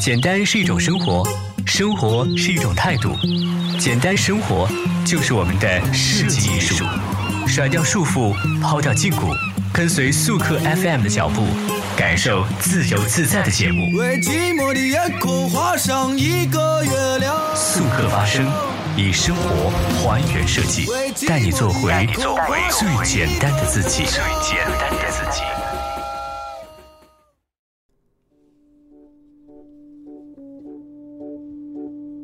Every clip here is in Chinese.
简单是一种生活，生活是一种态度。简单生活就是我们的设计艺术。甩掉束缚，抛掉禁锢，跟随速客 FM 的脚步，感受自由自在的节目。为寂寞的夜空画上一个月亮。速客发声，以生活还原设计，带你做回最简单的自己。最简单的自己。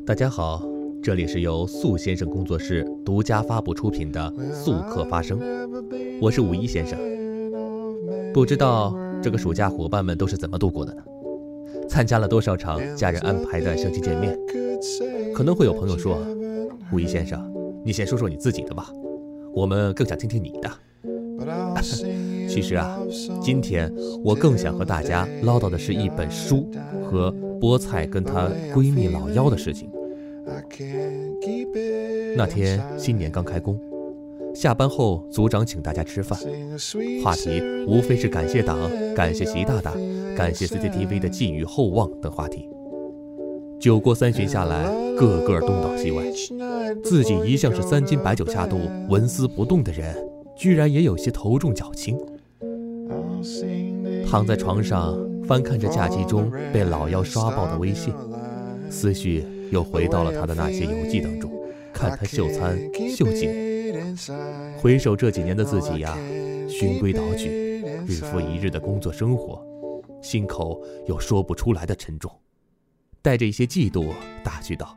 大家好，这里是由素先生工作室独家发布出品的《素客发声》，我是五一先生。不知道这个暑假伙伴们都是怎么度过的呢？参加了多少场家人安排的相亲见面？可能会有朋友说：“五一先生，你先说说你自己的吧，我们更想听听你的。”其实啊，今天我更想和大家唠叨的是一本书和菠菜跟她闺蜜老幺的事情。那天新年刚开工，下班后组长请大家吃饭，话题无非是感谢党、感谢习大大、感谢 CCTV 的寄予厚望等话题。酒过三巡下来，个个东倒西歪，自己一向是三斤白酒下肚、纹丝不动的人，居然也有些头重脚轻。躺在床上，翻看着假期中被老妖刷爆的微信，思绪。又回到了他的那些游记当中，看他秀餐秀景，回首这几年的自己呀，循规蹈矩，日复一日的工作生活，心口有说不出来的沉重，带着一些嫉妒，打趣道：“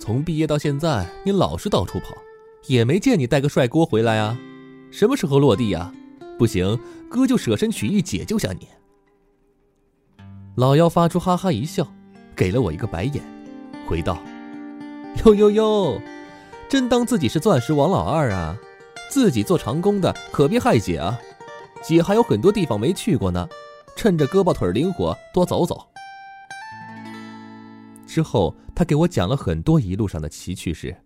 从毕业到现在，你老是到处跑，也没见你带个帅锅回来啊，什么时候落地呀？不行，哥就舍身取义解救下你。”老幺发出哈哈一笑。给了我一个白眼，回道：“哟哟哟，真当自己是钻石王老二啊？自己做长工的可别害姐啊！姐还有很多地方没去过呢，趁着胳膊腿灵活多走走。”之后，他给我讲了很多一路上的奇趣事。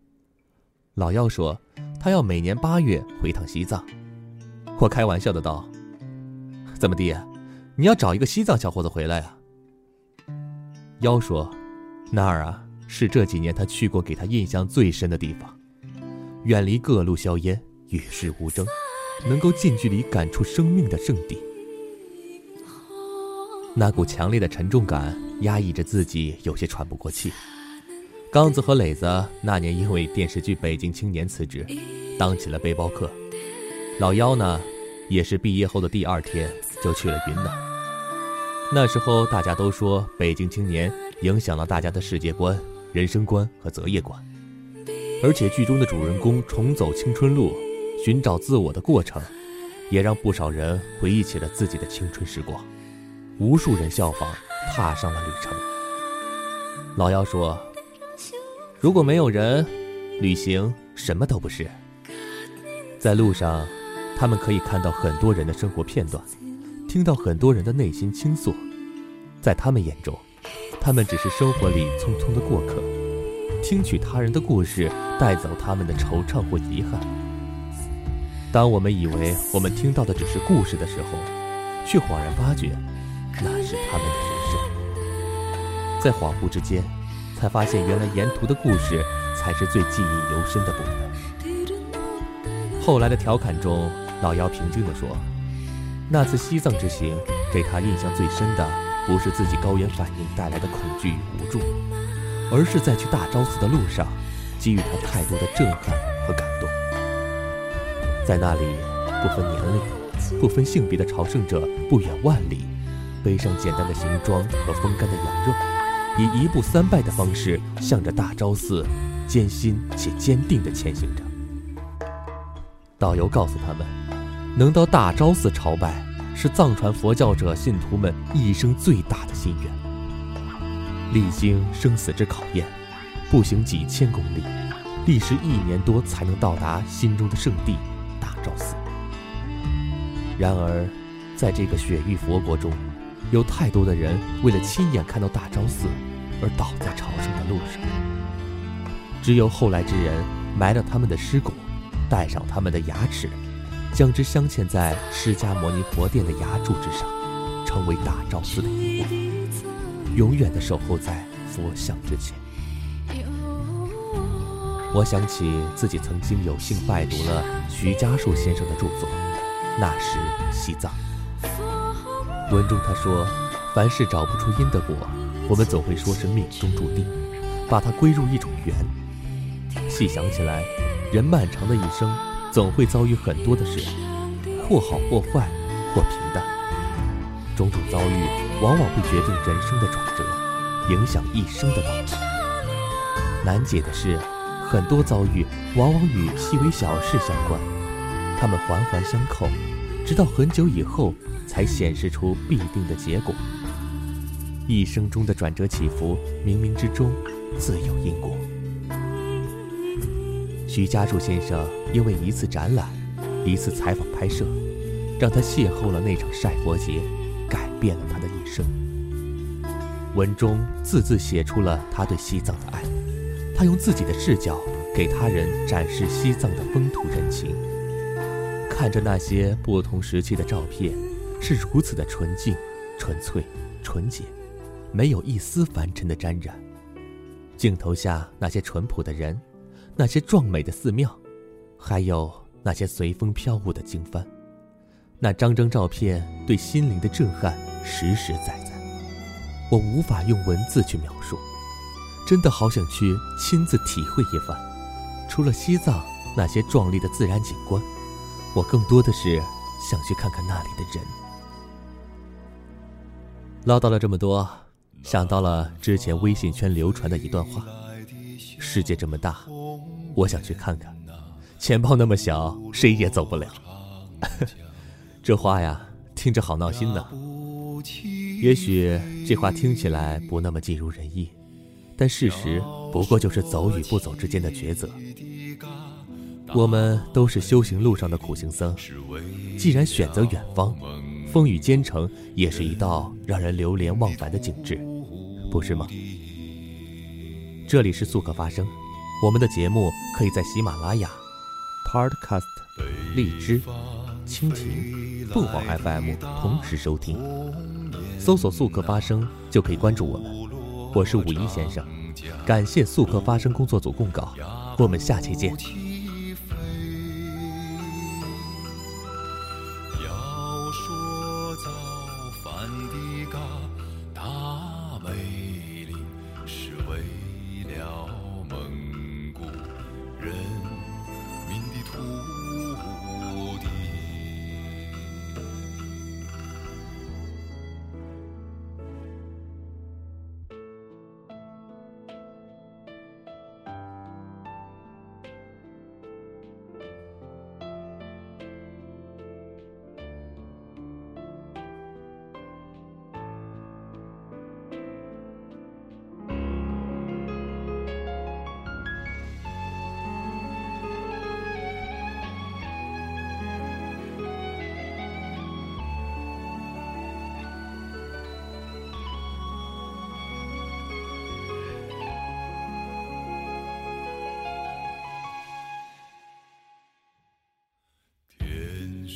老幺说，他要每年八月回趟西藏。我开玩笑的道：“怎么地，你要找一个西藏小伙子回来啊？”妖说：“那儿啊，是这几年他去过给他印象最深的地方，远离各路硝烟，与世无争，能够近距离感触生命的圣地。那股强烈的沉重感压抑着自己，有些喘不过气。刚子和磊子那年因为电视剧《北京青年》辞职，当起了背包客。老幺呢，也是毕业后的第二天就去了云南。”那时候大家都说《北京青年》影响了大家的世界观、人生观和择业观，而且剧中的主人公重走青春路、寻找自我的过程，也让不少人回忆起了自己的青春时光。无数人效仿，踏上了旅程。老妖说：“如果没有人，旅行什么都不是。在路上，他们可以看到很多人的生活片段。”听到很多人的内心倾诉，在他们眼中，他们只是生活里匆匆的过客，听取他人的故事，带走他们的惆怅或遗憾。当我们以为我们听到的只是故事的时候，却恍然发觉，那是他们的人生。在恍惚之间，才发现原来沿途的故事才是最记忆犹深的部分。后来的调侃中，老妖平静地说。那次西藏之行，给他印象最深的，不是自己高原反应带来的恐惧与无助，而是在去大昭寺的路上，给予他太多的震撼和感动。在那里，不分年龄、不分性别的朝圣者不远万里，背上简单的行装和风干的羊肉，以一步三拜的方式，向着大昭寺，艰辛且坚定地前行着。导游告诉他们。能到大昭寺朝拜，是藏传佛教者信徒们一生最大的心愿。历经生死之考验，步行几千公里，历时一年多才能到达心中的圣地大昭寺。然而，在这个雪域佛国中，有太多的人为了亲眼看到大昭寺，而倒在朝圣的路上。只有后来之人埋了他们的尸骨，带上他们的牙齿。将之镶嵌在释迦牟尼佛殿的崖柱之上，成为大昭寺的遗物。永远的守候在佛像之前。我想起自己曾经有幸拜读了徐家树先生的著作《那时西藏》。文中他说：“凡事找不出因的果，我们总会说是命中注定，把它归入一种缘。细想起来，人漫长的一生，总会遭遇很多的事，或好或坏，或平淡。种种遭遇，往往会决定人生的转折，影响一生的道路。难解的是。”很多遭遇往往与细微小事相关，它们环环相扣，直到很久以后才显示出必定的结果。一生中的转折起伏，冥冥之中自有因果。徐家树先生因为一次展览、一次采访拍摄，让他邂逅了那场晒佛节，改变了他的一生。文中字字写出了他对西藏的爱。他用自己的视角给他人展示西藏的风土人情，看着那些不同时期的照片，是如此的纯净、纯粹、纯洁，没有一丝凡尘的沾染。镜头下那些淳朴的人，那些壮美的寺庙，还有那些随风飘舞的经幡，那张张照片对心灵的震撼实实在在，我无法用文字去描述。真的好想去亲自体会一番。除了西藏那些壮丽的自然景观，我更多的是想去看看那里的人。唠叨了这么多，想到了之前微信圈流传的一段话：世界这么大，我想去看看；钱包那么小，谁也走不了。这话呀，听着好闹心呢。也许这话听起来不那么尽如人意。但事实不过就是走与不走之间的抉择。我们都是修行路上的苦行僧，既然选择远方，风雨兼程也是一道让人流连忘返的景致，不是吗？这里是速客发声，我们的节目可以在喜马拉雅、Podcast、荔枝、蜻蜓、凤凰 FM 同时收听，搜索“速客发声”就可以关注我们。我是五一先生，感谢速客发声工作组供稿，我们下期见。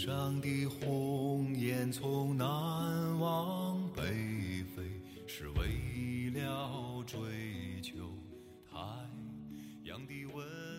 上的鸿雁从南往北飞是为了追求太阳的温